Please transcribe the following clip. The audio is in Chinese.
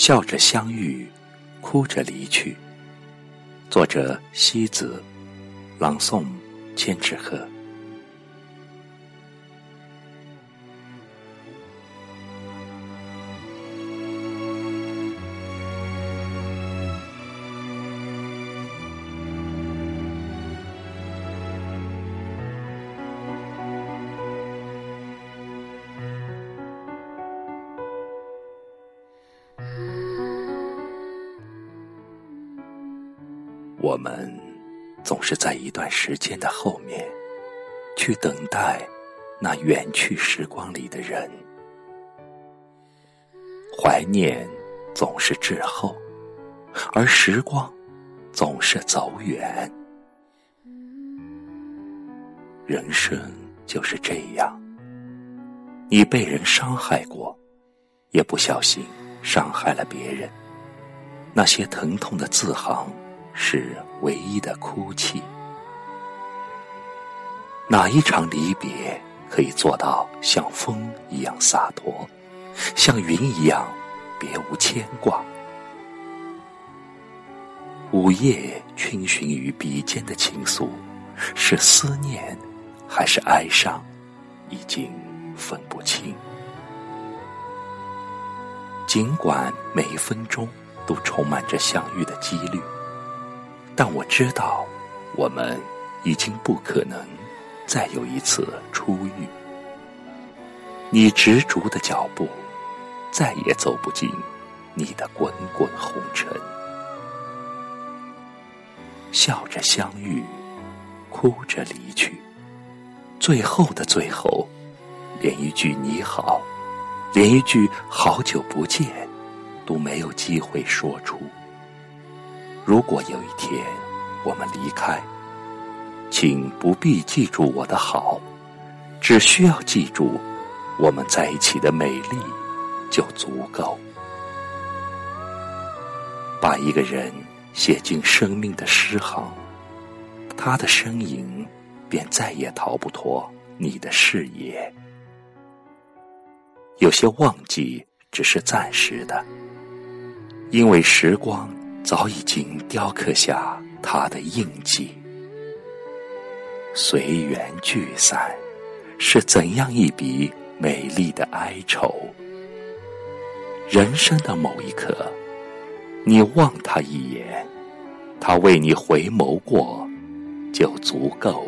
笑着相遇，哭着离去。作者：西子，朗诵：千纸鹤。我们总是在一段时间的后面，去等待那远去时光里的人。怀念总是滞后，而时光总是走远。人生就是这样，你被人伤害过，也不小心伤害了别人，那些疼痛的字行。是唯一的哭泣。哪一场离别可以做到像风一样洒脱，像云一样别无牵挂？午夜逡巡于笔尖的情愫，是思念还是哀伤，已经分不清。尽管每一分钟都充满着相遇的几率。但我知道，我们已经不可能再有一次初遇。你执着的脚步，再也走不进你的滚滚红尘。笑着相遇，哭着离去，最后的最后，连一句你好，连一句好久不见，都没有机会说出。如果有一天我们离开，请不必记住我的好，只需要记住我们在一起的美丽就足够。把一个人写进生命的诗行，他的身影便再也逃不脱你的视野。有些忘记只是暂时的，因为时光。早已经雕刻下他的印记。随缘聚散，是怎样一笔美丽的哀愁？人生的某一刻，你望他一眼，他为你回眸过，就足够。